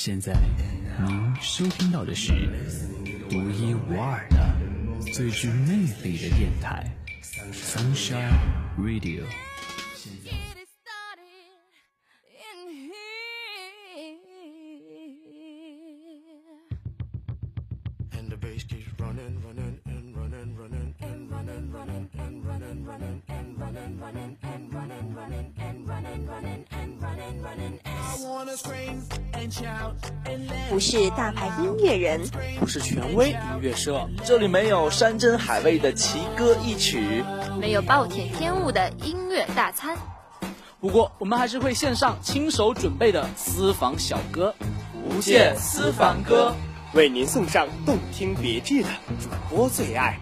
现在您收听到的是独一无二的、最具魅力的电台，Sunshine Radio。是大牌音乐人，不是权威音乐社，这里没有山珍海味的奇歌异曲。没有暴殄天物的音乐大餐，不过，我们还是会献上亲手准备的私房小歌，无限私房歌。为您送上动听别致的主播最爱。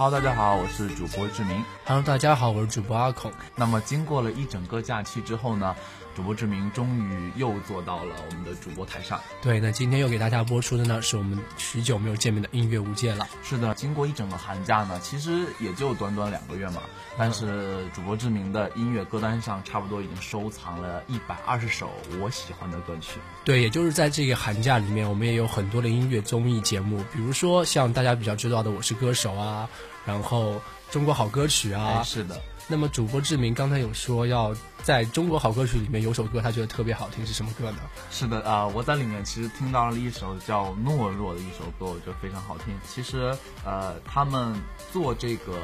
Hello，大家好，我是主播志明。Hello，大家好，我是主播阿孔。那么经过了一整个假期之后呢，主播志明终于又坐到了我们的主播台上。对，那今天又给大家播出的呢，是我们许久没有见面的音乐无界了。是的，经过一整个寒假呢，其实也就短短两个月嘛，但是主播志明的音乐歌单上差不多已经收藏了一百二十首我喜欢的歌曲。对，也就是在这个寒假里面，我们也有很多的音乐综艺节目，比如说像大家比较知道的《我是歌手》啊，然后《中国好歌曲》啊。哎，是的，那么主播志明刚才有说要在中国好歌曲里面有首歌，他觉得特别好听，是什么歌呢？是的啊、我在里面其实听到了一首叫《懦弱》的一首歌，我觉得非常好听。其实呃，他们做这个。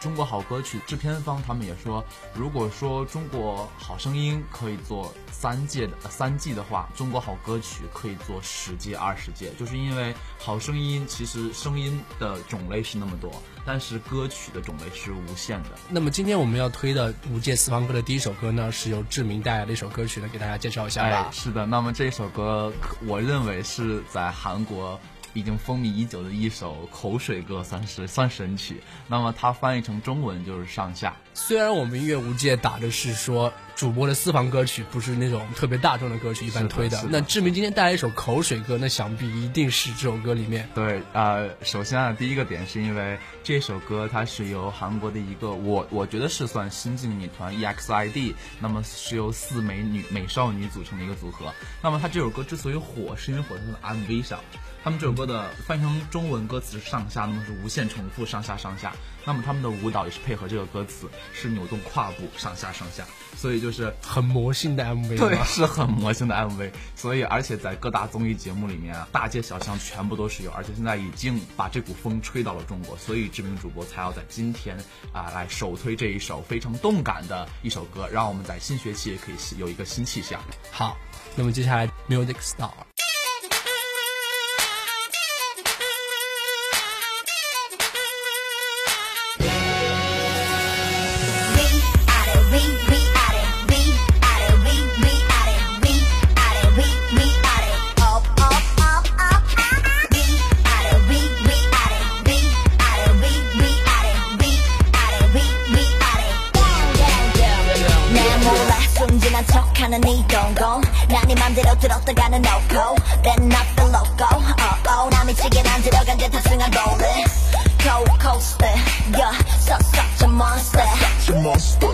中国好歌曲制片方他们也说，如果说中国好声音可以做三届的、呃三季的话，中国好歌曲可以做十届、二十届，就是因为好声音其实声音的种类是那么多，但是歌曲的种类是无限的。那么今天我们要推的五届四方歌的第一首歌呢，是由志明带来的一首歌曲呢，给大家介绍一下吧。哎，是的。那么这首歌，我认为是在韩国已经风靡已久的一首口水歌，算是算神曲。那么它翻译成中文就是上下。虽然我们音乐无界打的是说主播的私房歌曲，不是那种特别大众的歌曲，一般推的。那志明今天带来一首口水歌，那想必一定是这首歌里面对，呃，首先啊，第一个点是因为这首歌它是由韩国的一个我我觉得是算新晋女团 EXID，那么是由四美女美少女组成的一个组合。那么它这首歌之所以火，是因为火在它的 MV 上。他们这首歌的翻译成中文歌词是上下，那么是无限重复上下上下。那么他们的舞蹈也是配合这个歌词，是扭动胯部上下上下，所以就是很魔性的 MV 对，是很魔性的 MV，所以而且在各大综艺节目里面啊，大街小巷全部都是有，而且现在已经把这股风吹到了中国，所以知名主播才要在今天啊、来首推这一首非常动感的一首歌，让我们在新学期也可以有一个新气象。好，那么接下来 Music Star。monster. You're so, such a monster. Such a monster.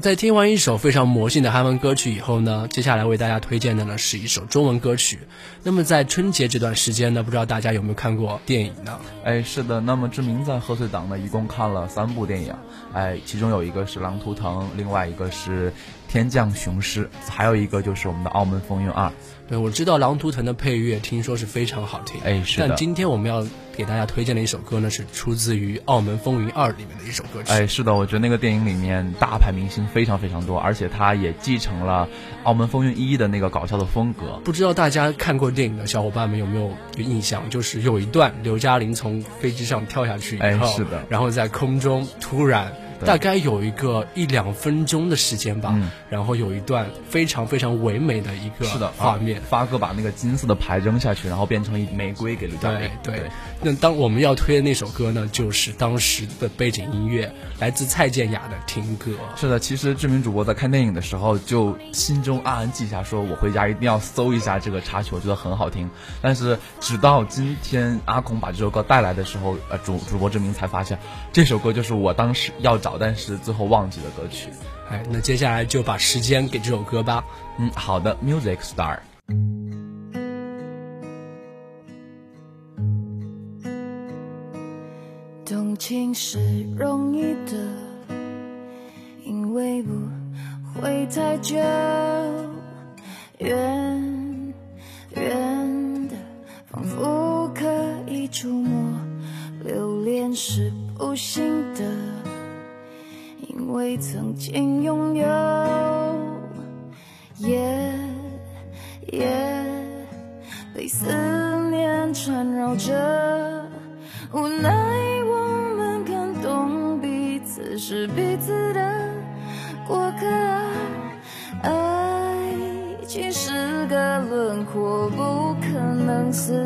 在听完一首非常魔性的韩文歌曲以后呢，接下来为大家推荐的呢是一首中文歌曲。那么在春节这段时间呢，不知道大家有没有看过电影呢？哎，是的。那么志明在贺岁档呢，一共看了三部电影，哎，其中有一个是《狼图腾》，另外一个是《天降雄狮》，还有一个就是我们的《澳门风云二》。对，我知道《狼图腾》的配乐听说是非常好听，哎是的但今天我们要给大家推荐的一首歌呢，是出自于《澳门风云二》里面的一首歌曲。哎，是的，我觉得那个电影里面大牌明星非常非常多，而且他也继承了《澳门风云一》的那个搞笑的风格。不知道大家看过电影的小伙伴们有没有有印象？就是有一段刘嘉玲从飞机上跳下去以后，哎是的然后在空中突然。对大概有一个一两分钟的时间吧，嗯然后有一段非常非常唯美的一个是的，画面，发哥把那个金色的牌扔下去，然后变成一玫瑰给刘嘉对玲。对，那当我们要推的那首歌呢，就是当时的背景音乐，来自蔡健雅的《听歌》。是的，其实知名主播在看电影的时候，就心中暗暗记下，说我回家一定要搜一下这个插曲，我觉得很好听。但是直到今天阿孔把这首歌带来的时候，呃，主主播志明才发现，这首歌就是我当时要找，但是最后忘记的歌曲。哎，那接下来就把时间给这首歌吧。嗯，好的，Music Star。动情是容易的，因为不会太久。远远的，仿佛可以触摸。留恋是不行的，因为曾经拥有。夜夜被思念缠绕着。无奈我们感动彼此是彼此的过客啊，爱情是个轮廓，不可能自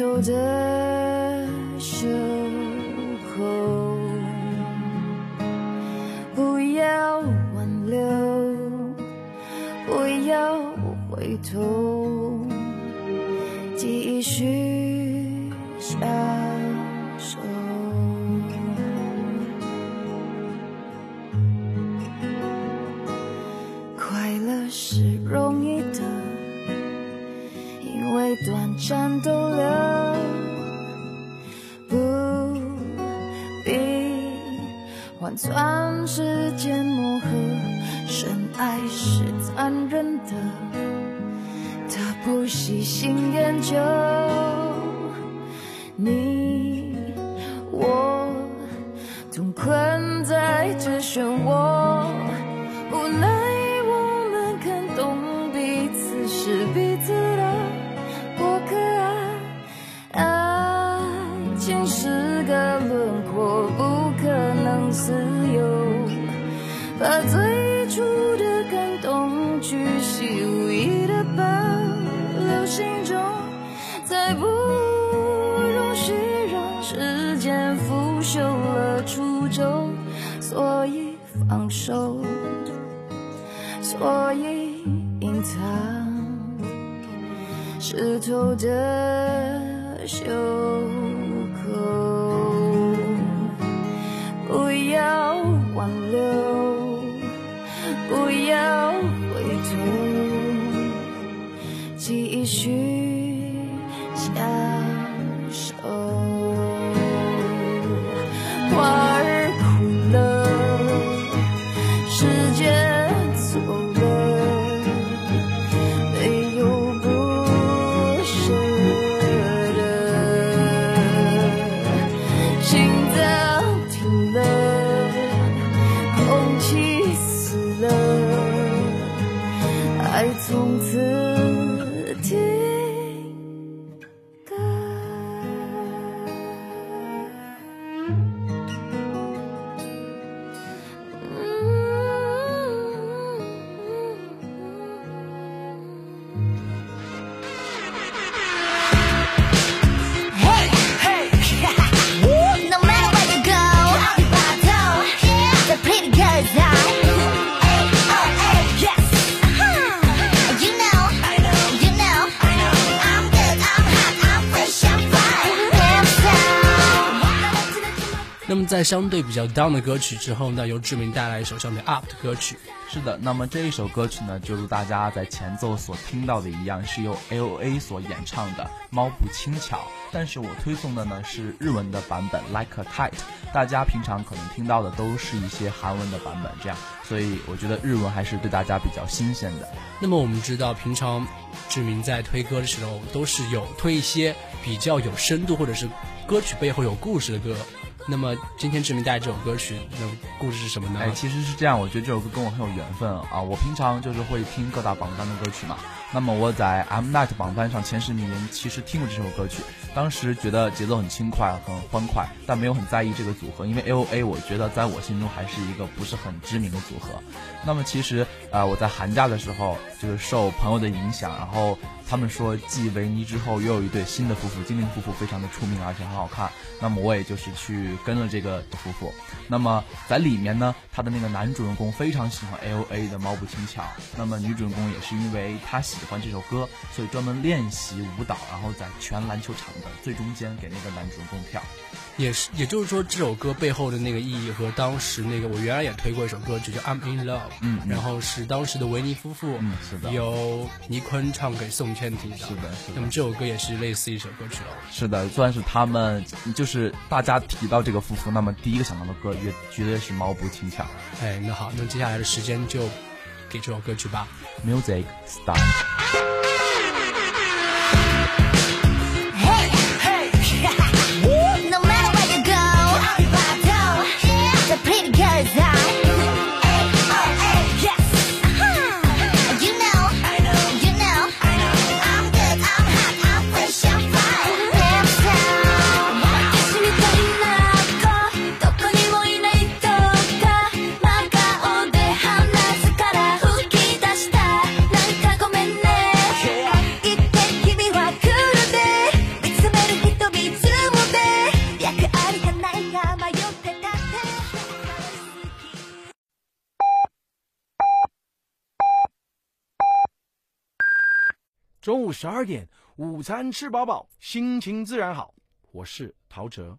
湿透换算时间磨合。深爱是残忍的，他不喜新厌旧。你我同困在这漩涡。手。所以隐藏湿透的袖口，不要挽留，不要回头，继续享那么在相对比较 down 的歌曲之后呢，由志明带来一首相对 up 的歌曲。是的，那么这一首歌曲呢，就如大家在前奏所听到的一样，是由 L.O.A 所演唱的《猫不轻巧》，但是我推送的呢是日文的版本《Like a Kite》，大家平常可能听到的都是一些韩文的版本，这样，所以我觉得日文还是对大家比较新鲜的。那么我们知道，平常志明在推歌的时候，都是有推一些比较有深度或者是歌曲背后有故事的歌。那么今天志明带来这首歌曲，的故事是什么呢？哎，其实是这样，我觉得这首歌跟我很有缘分啊。我平常就是会听各大榜单的歌曲嘛。那么我在 M Night 榜单上前十名，其实听过这首歌曲，当时觉得节奏很轻快，很欢快，但没有很在意这个组合，因为 L O A 我觉得在我心中还是一个不是很知名的组合。那么其实呃我在寒假的时候就是受朋友的影响，然后他们说继维尼之后又有一对新的夫妇，精灵夫妇非常的出名，而且很好看。那么我也就是去跟了这个夫妇。那么在里面呢，他的那个男主人公非常喜欢 L A 的猫步轻巧，那么女主人公也是因为她喜欢这首歌，所以专门练习舞蹈，然后在全篮球场的最中间给那个男主人公跳。也是，也就是说，这首歌背后的那个意义和当时那个我原来也推过一首歌曲叫《I'm in Love》，嗯嗯然后是当时的维尼夫妇，嗯是的由倪坤唱给宋茜听的，是的是的那么这首歌也是类似一首歌曲了。是的，算是他们就是大家提到这个夫妇，那么第一个想到的歌也绝对是毛不轻巧哎，那好，那接下来的时间就给这首歌曲吧。，Music Start。十二点，午餐吃饱饱，心情自然好。我是陶喆。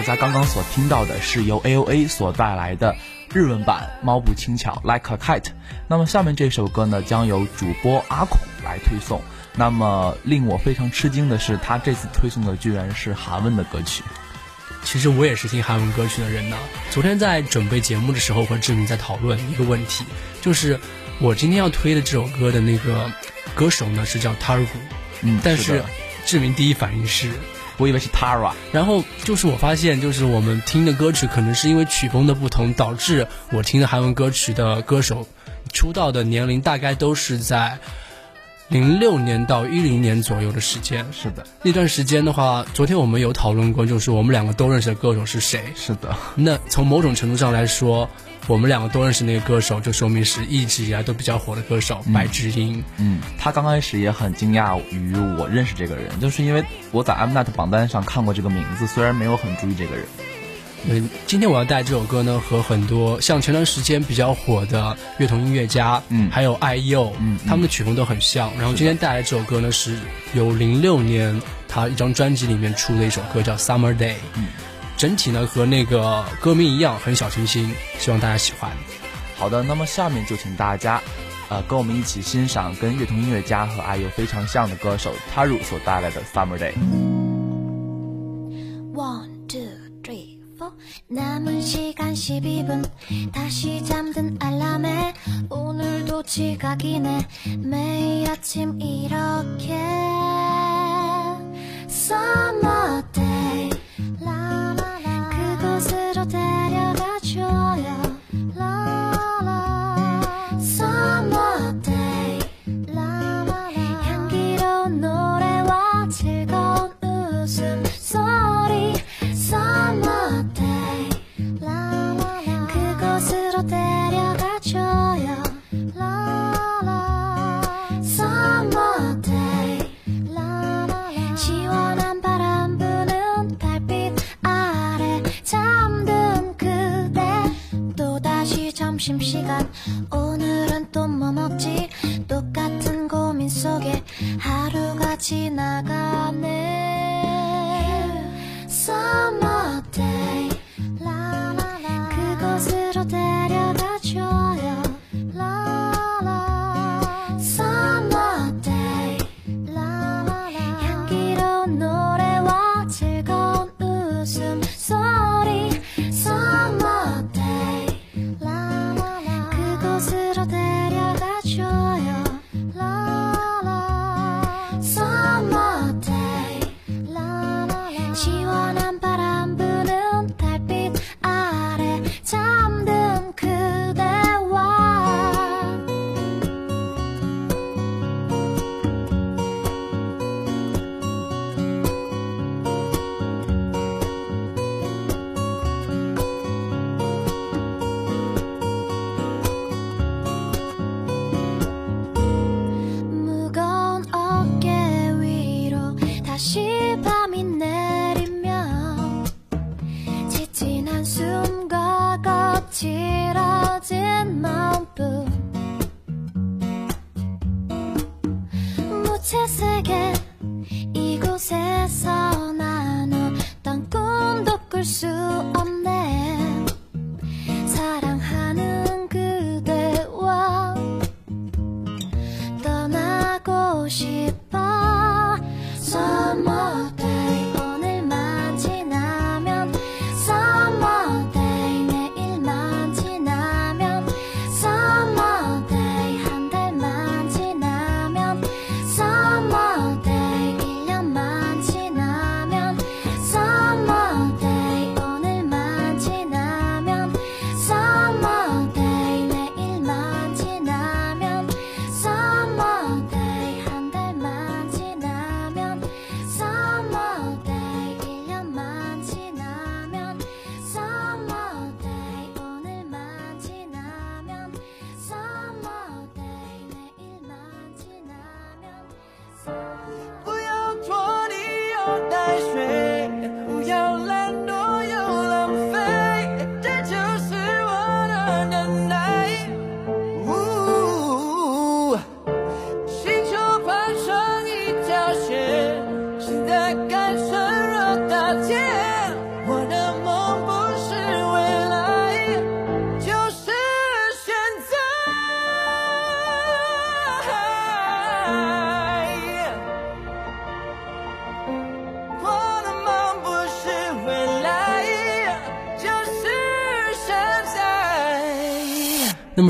大家刚刚所听到的是由 A.O.A 所带来的日文版《猫步轻巧 Like a Kite》。那么下面这首歌呢，将由主播阿孔来推送。那么令我非常吃惊的是，他这次推送的居然是韩文的歌曲。其实我也是听韩文歌曲的人呢。昨天在准备节目的时候，和志明在讨论一个问题，就是我今天要推的这首歌的那个歌手呢是叫 Taru，嗯但是志明第一反应是我以为是 Tara，然后就是我发现，就是我们听的歌曲可能是因为曲风的不同，导致我听的韩文歌曲的歌手出道的年龄大概都是在零六年到一零年左右的时间。是的，那段时间的话，昨天我们有讨论过，就是我们两个都认识的歌手是谁。是的，那从某种程度上来说，我们两个都认识那个歌手，就说明是一直以来都比较火的歌手、白智英。嗯，他刚开始也很惊讶于我认识这个人，就是因为我在 Mnet 榜单上看过这个名字，虽然没有很注意这个人。嗯，今天我要带这首歌呢，和很多像前段时间比较火的乐童音乐家，嗯还有爱佑嗯他们的曲风都很像。然后今天带来这首歌呢，是由零六年他一张专辑里面出的一首歌，叫《Summer Day》。嗯，整体呢和那个歌名一样，很小清新，希望大家喜欢。好的，那么下面就请大家，呃，跟我们一起欣赏跟乐童音乐家和 IU 非常像的歌手 Taru 所带来的《Summer Day》。 One, two, three, four. 남은 시간 12분 다시 잠든 알람에 오늘도 지각이네 매일 아침 이렇게 Summer day 점심시간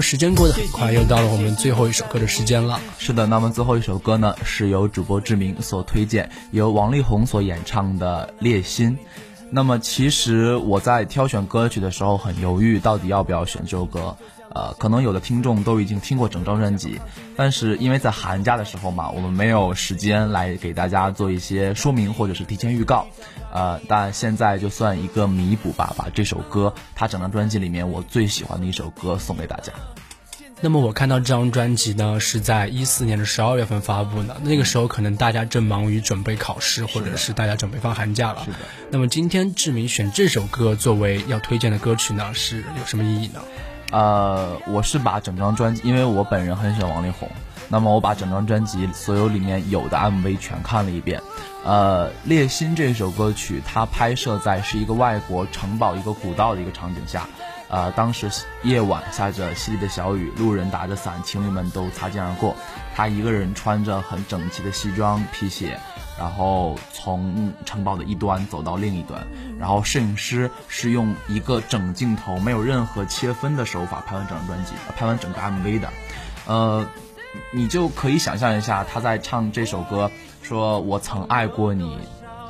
时间过得很快，又到了我们最后一首歌的时间了。是的，那么最后一首歌呢，是由主播志明所推荐，由王力宏所演唱的《烈心》。那么其实我在挑选歌曲的时候很犹豫，到底要不要选这首歌。呃，可能有的听众都已经听过整张专辑，但是因为在寒假的时候嘛，我们没有时间来给大家做一些说明或者是提前预告。呃，但现在就算一个弥补吧，把这首歌，他整张专辑里面我最喜欢的一首歌送给大家。那么我看到这张专辑呢，是在一四年的十二月份发布的。那个时候可能大家正忙于准备考试，或者是大家准备放寒假了。是的。那么今天志明选这首歌作为要推荐的歌曲呢，是有什么意义呢？呃，我是把整张专辑，因为我本人很喜欢王力宏，那么我把整张专辑所有里面有的 MV 全看了一遍。呃，《烈心》这首歌曲，它拍摄在是一个外国城堡一个古道的一个场景下。呃，当时夜晚下着淅沥的小雨，路人打着伞，情侣们都擦肩而过。他一个人穿着很整齐的西装皮鞋，然后从城堡的一端走到另一端。然后摄影师是用一个整镜头，没有任何切分的手法拍完整张专辑，拍完整个 MV 的。呃，你就可以想象一下他在唱这首歌，说我曾爱过你。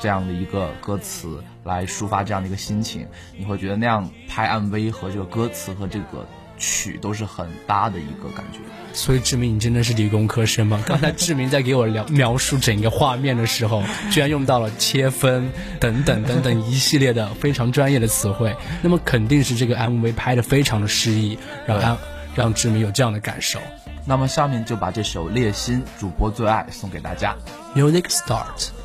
这样的一个歌词来抒发这样的一个心情，你会觉得那样拍 MV 和这个歌词和这个曲都是很搭的一个感觉。所以志明，你真的是理工科生吗？刚才志明在给我聊描述整个画面的时候，居然用到了切分等等等等一系列的非常专业的词汇，那么肯定是这个 MV 拍的非常的诗意，让让让志明有这样的感受。那么下面就把这首《烈心》主播最爱送给大家。Music start。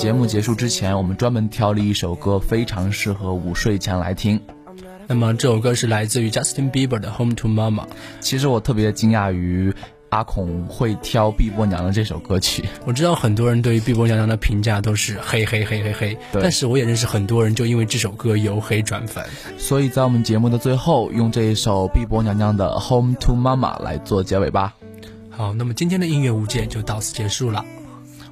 节目结束之前，我们专门挑了一首歌，非常适合午睡前来听。那么这首歌是来自于 Justin Bieber 的《Home to Mama》。其实我特别惊讶于阿孔会挑《碧波娘娘》这首歌曲。我知道很多人对于《碧波娘娘》的评价都是嘿嘿嘿嘿嘿，对但是我也认识很多人就因为这首歌由黑转粉。所以在我们节目的最后，用这一首碧波娘娘的《Home to Mama》来做结尾吧。好，那么今天的音乐无界就到此结束了，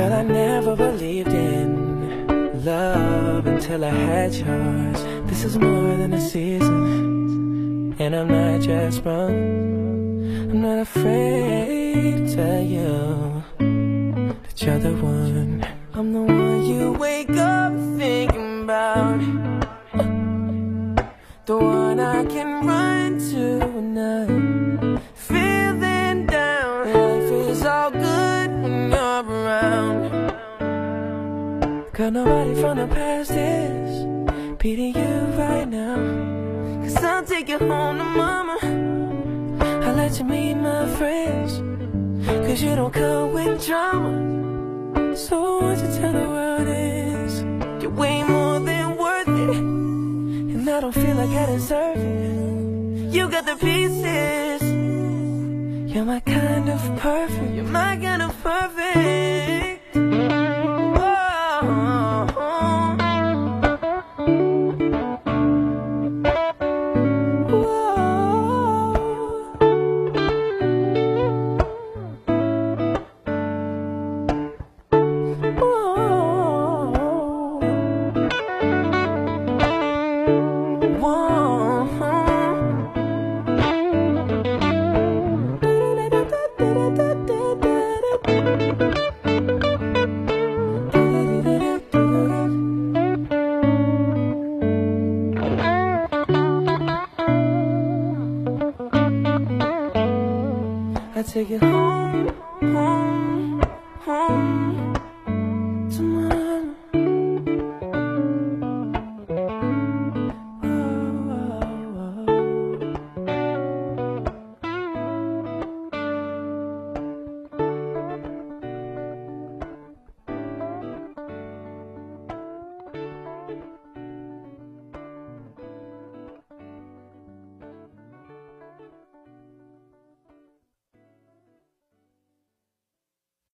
Girl, I never believed in love until I had yours. This is more than a season, and I'm not just wrong. I'm not afraid to tell you that you're the one. I'm the one you wake up thinking about. The one I can run Nobody from the past is beating you right now. Cause I'll take you home to mama. I'll let you meet my friends. Cause you don't come with drama. So what you tell the world is you're way more than worth it. And I don't feel like I deserve it. You got the pieces. You're my kind of perfect. You're my kind of perfect.